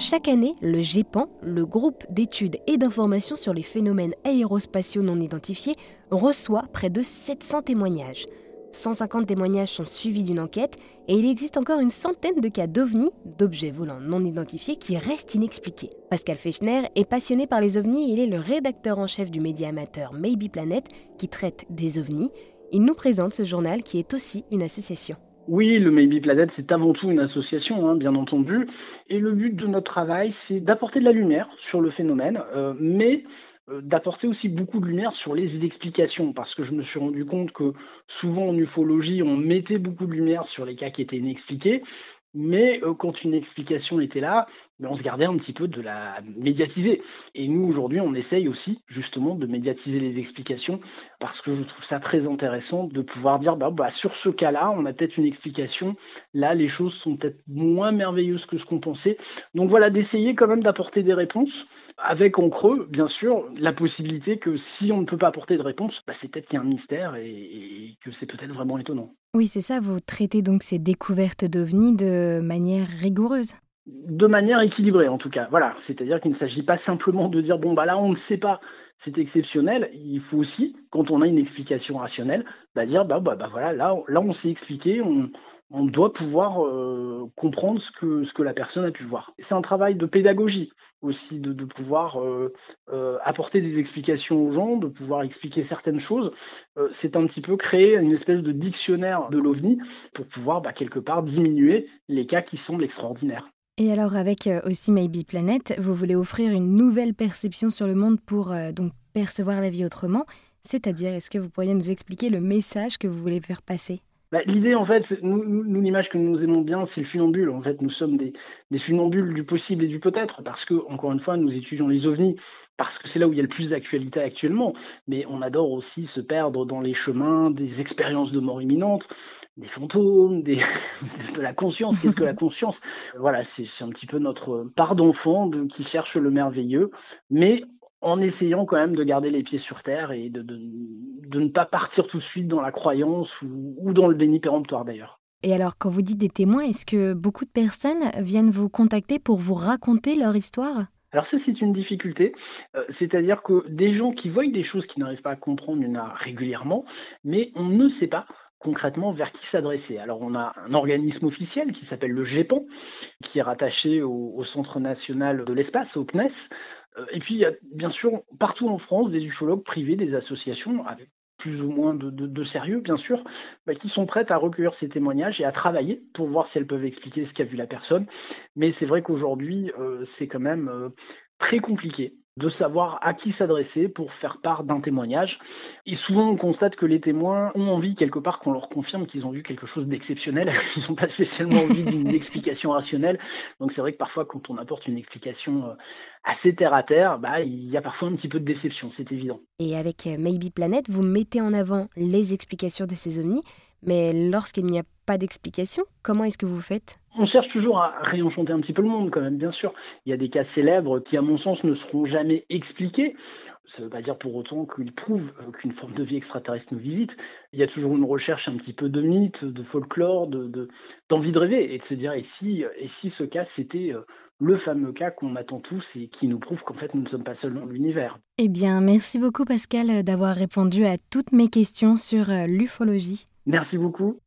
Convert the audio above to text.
Chaque année, le GEPAN, le groupe d'études et d'informations sur les phénomènes aérospatiaux non identifiés, reçoit près de 700 témoignages. 150 témoignages sont suivis d'une enquête et il existe encore une centaine de cas d'ovnis, d'objets volants non identifiés, qui restent inexpliqués. Pascal Fechner est passionné par les ovnis et il est le rédacteur en chef du média amateur Maybe Planet qui traite des ovnis. Il nous présente ce journal qui est aussi une association. Oui, le Maybe Planet, c'est avant tout une association, hein, bien entendu. Et le but de notre travail, c'est d'apporter de la lumière sur le phénomène, euh, mais euh, d'apporter aussi beaucoup de lumière sur les explications, parce que je me suis rendu compte que souvent en ufologie, on mettait beaucoup de lumière sur les cas qui étaient inexpliqués, mais euh, quand une explication était là, ben, on se gardait un petit peu de la médiatiser. Et nous, aujourd'hui, on essaye aussi justement de médiatiser les explications parce que je trouve ça très intéressant de pouvoir dire, bah, bah sur ce cas-là, on a peut-être une explication. Là, les choses sont peut-être moins merveilleuses que ce qu'on pensait. Donc voilà, d'essayer quand même d'apporter des réponses avec en creux, bien sûr, la possibilité que si on ne peut pas apporter de réponse, bah, c'est peut-être qu'il y a un mystère et, que c'est peut-être vraiment étonnant. Oui, c'est ça, vous traitez donc ces découvertes d'OVNI de manière rigoureuse de manière équilibrée en tout cas. Voilà, c'est-à-dire qu'il ne s'agit pas simplement de dire bon bah là on ne sait pas, c'est exceptionnel. Il faut aussi, quand on a une explication rationnelle, bah, dire bah, bah, bah, voilà là là on s'est expliqué, on, doit pouvoir euh, comprendre ce que, ce que la personne a pu voir. C'est un travail de pédagogie aussi, de, pouvoir euh, euh, apporter des explications aux gens, de pouvoir expliquer certaines choses. c'est un petit peu créer une espèce de dictionnaire de l'OVNI pour pouvoir quelque part diminuer les cas qui semblent extraordinaires. Et alors avec aussi Maybe Planet, vous voulez offrir une nouvelle perception sur le monde pour donc percevoir la vie autrement. C'est-à-dire, est-ce que vous pourriez nous expliquer le message que vous voulez faire passer? Bah, l'idée, en fait, nous, l'image que nous aimons bien, c'est le funambule. En fait, nous sommes des, des funambules du possible et du peut-être, parce que, encore une fois, nous étudions les ovnis, parce que c'est là où il y a le plus d'actualité actuellement. Mais on adore aussi se perdre dans les chemins des expériences de mort imminente, des fantômes, des, de la conscience. Qu'est-ce que la conscience? Voilà, c'est un petit peu notre part d'enfant qui cherche le merveilleux. Mais en essayant quand même de garder les pieds sur terre et de, ne pas partir tout de suite dans la croyance ou, dans le déni péremptoire d'ailleurs. Et alors, quand vous dites des témoins, est-ce que beaucoup de personnes viennent vous contacter pour vous raconter leur histoire? Alors ça, c'est une difficulté. Euh, c'est-à-dire que des gens qui voient des choses qu'ils n'arrivent pas à comprendre, il y en a régulièrement, mais on ne sait pas concrètement vers qui s'adresser. Alors on a un organisme officiel qui s'appelle le GEPAN, qui est rattaché au Centre national de l'espace, au CNES, et puis, il y a bien sûr partout en France des ufologues privés, des associations avec plus ou moins de, sérieux, bien sûr, bah, qui sont prêtes à recueillir ces témoignages et à travailler pour voir si elles peuvent expliquer ce qu'a vu la personne. Mais c'est vrai qu'aujourd'hui, euh, c'est quand même euh, très compliqué de savoir à qui s'adresser pour faire part d'un témoignage. Et souvent, on constate que les témoins ont envie, quelque part, qu'on leur confirme qu'ils ont vu quelque chose d'exceptionnel. Ils n'ont pas spécialement envie d'une explication rationnelle. Donc, c'est vrai que parfois, quand on apporte une explication euh, assez terre à terre, bah, il y a parfois un petit peu de déception, c'est évident. Et avec euh, Maybe Planet, vous mettez en avant les explications de ces ovnis. Mais lorsqu'il n'y a pas d'explication, comment est-ce que vous faites? On cherche toujours à réenchanter un petit peu le monde, quand même, bien sûr. Il y a des cas célèbres qui, à mon sens, ne seront jamais expliqués. Ça ne veut pas dire pour autant qu'ils prouvent euh, qu'une forme de vie extraterrestre nous visite. Il y a toujours une recherche un petit peu de mythe, de folklore, d'envie de, rêver et de se dire et si, et si ce cas, c'était euh, le fameux cas qu'on attend tous et qui nous prouve qu'en fait, nous ne sommes pas seuls dans l'univers. Eh bien, merci beaucoup, Pascal, d'avoir répondu à toutes mes questions sur euh, l'ufologie. Merci beaucoup.